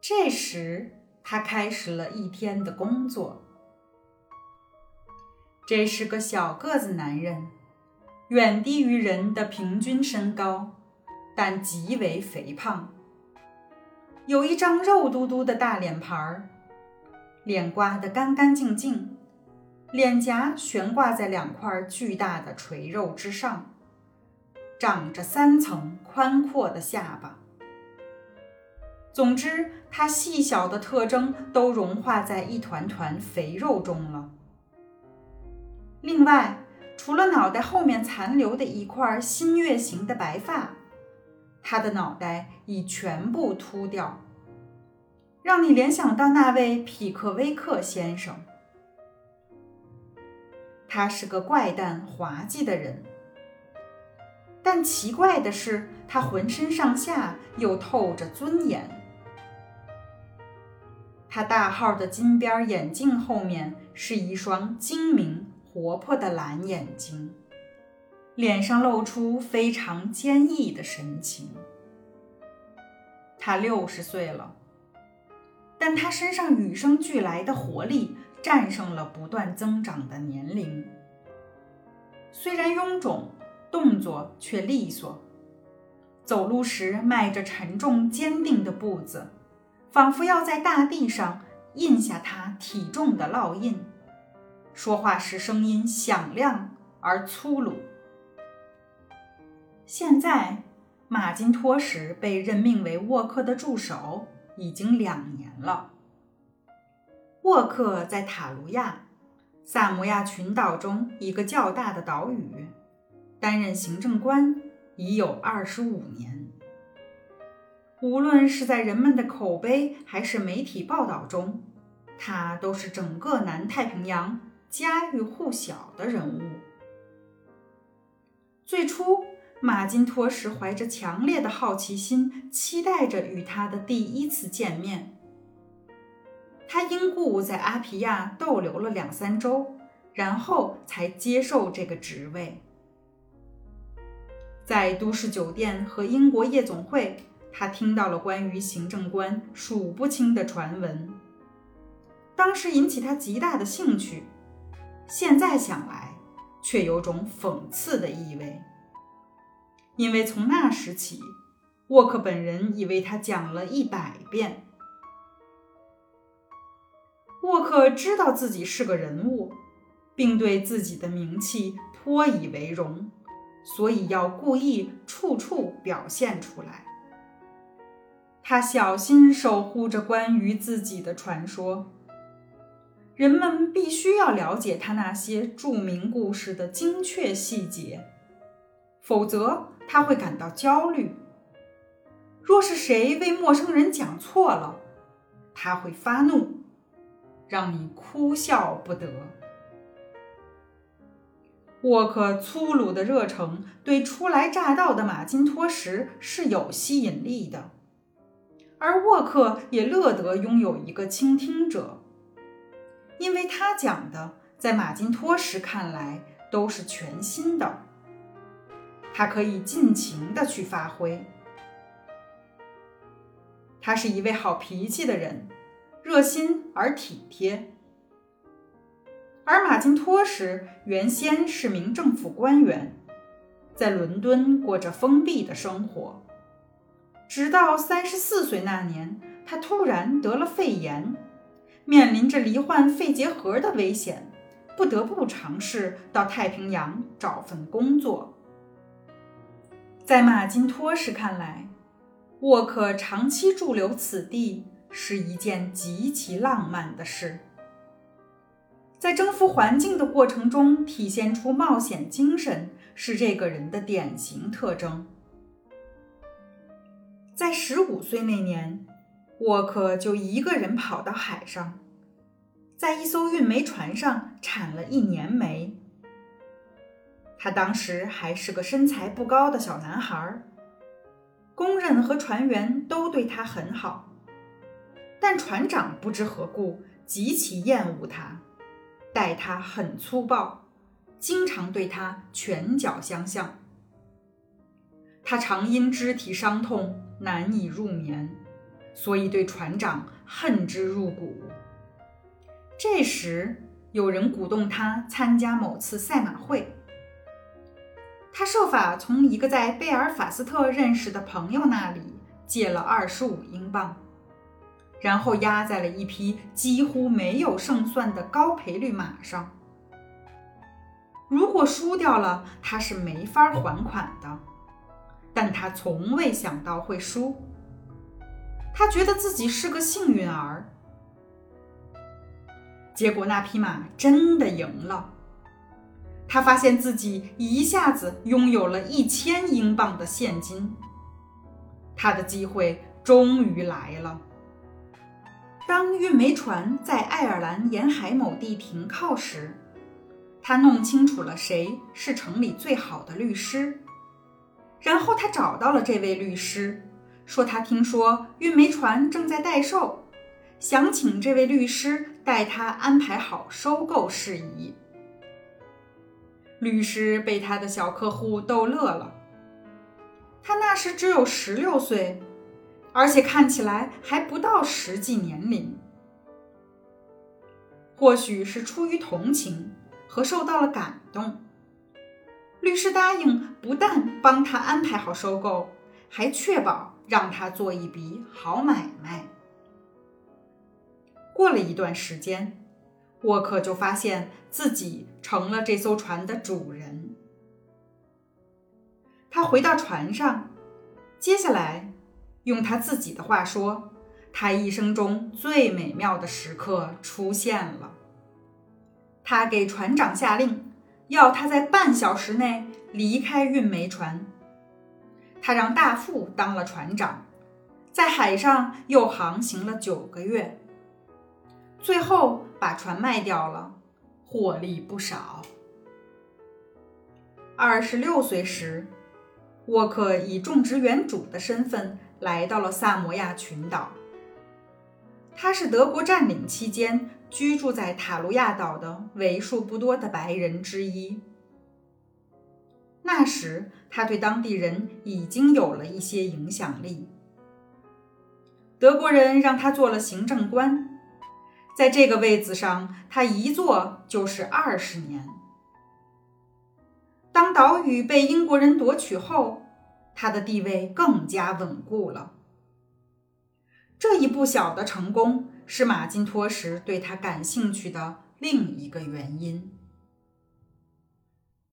这时，他开始了一天的工作。这是个小个子男人，远低于人的平均身高，但极为肥胖，有一张肉嘟嘟的大脸盘儿，脸刮得干干净净，脸颊悬挂在两块巨大的垂肉之上，长着三层宽阔的下巴。总之，它细小的特征都融化在一团团肥肉中了。另外，除了脑袋后面残留的一块新月形的白发，他的脑袋已全部秃掉，让你联想到那位匹克威克先生。他是个怪诞滑稽的人，但奇怪的是，他浑身上下又透着尊严。他大号的金边眼镜后面是一双精明活泼的蓝眼睛，脸上露出非常坚毅的神情。他六十岁了，但他身上与生俱来的活力战胜了不断增长的年龄。虽然臃肿，动作却利索，走路时迈着沉重坚定的步子。仿佛要在大地上印下他体重的烙印。说话时声音响亮而粗鲁。现在，马金托什被任命为沃克的助手已经两年了。沃克在塔卢亚，萨摩亚群岛中一个较大的岛屿，担任行政官已有二十五年。无论是在人们的口碑还是媒体报道中，他都是整个南太平洋家喻户晓的人物。最初，马金托什怀着强烈的好奇心，期待着与他的第一次见面。他因故在阿皮亚逗留了两三周，然后才接受这个职位。在都市酒店和英国夜总会。他听到了关于行政官数不清的传闻，当时引起他极大的兴趣，现在想来却有种讽刺的意味，因为从那时起，沃克本人已为他讲了一百遍。沃克知道自己是个人物，并对自己的名气颇以为荣，所以要故意处处表现出来。他小心守护着关于自己的传说，人们必须要了解他那些著名故事的精确细节，否则他会感到焦虑。若是谁为陌生人讲错了，他会发怒，让你哭笑不得。沃克粗鲁的热诚对初来乍到的马金托什是有吸引力的。而沃克也乐得拥有一个倾听者，因为他讲的在马金托什看来都是全新的，他可以尽情的去发挥。他是一位好脾气的人，热心而体贴。而马金托什原先是名政府官员，在伦敦过着封闭的生活。直到三十四岁那年，他突然得了肺炎，面临着罹患肺结核的危险，不得不尝试到太平洋找份工作。在马金托什看来，沃克长期驻留此地是一件极其浪漫的事。在征服环境的过程中体现出冒险精神，是这个人的典型特征。在十五岁那年，沃克就一个人跑到海上，在一艘运煤船上产了一年煤。他当时还是个身材不高的小男孩，工人和船员都对他很好，但船长不知何故极其厌恶他，待他很粗暴，经常对他拳脚相向。他常因肢体伤痛难以入眠，所以对船长恨之入骨。这时，有人鼓动他参加某次赛马会，他设法从一个在贝尔法斯特认识的朋友那里借了二十五英镑，然后压在了一匹几乎没有胜算的高赔率马上。如果输掉了，他是没法还款的。他从未想到会输，他觉得自己是个幸运儿。结果那匹马真的赢了，他发现自己一下子拥有了一千英镑的现金。他的机会终于来了。当运煤船在爱尔兰沿海某地停靠时，他弄清楚了谁是城里最好的律师，然后他找到了这位律师，说他听说运煤船正在待售，想请这位律师带他安排好收购事宜。律师被他的小客户逗乐了，他那时只有十六岁，而且看起来还不到实际年龄，或许是出于同情。和受到了感动，律师答应不但帮他安排好收购，还确保让他做一笔好买卖。过了一段时间，沃克就发现自己成了这艘船的主人。他回到船上，接下来用他自己的话说，他一生中最美妙的时刻出现了。他给船长下令，要他在半小时内离开运煤船。他让大副当了船长，在海上又航行了九个月，最后把船卖掉了，获利不少。二十六岁时，沃克以种植园主的身份来到了萨摩亚群岛。他是德国占领期间。居住在塔卢亚岛的为数不多的白人之一。那时，他对当地人已经有了一些影响力。德国人让他做了行政官，在这个位子上，他一坐就是二十年。当岛屿被英国人夺取后，他的地位更加稳固了。这一不小的成功。是马金托什对他感兴趣的另一个原因。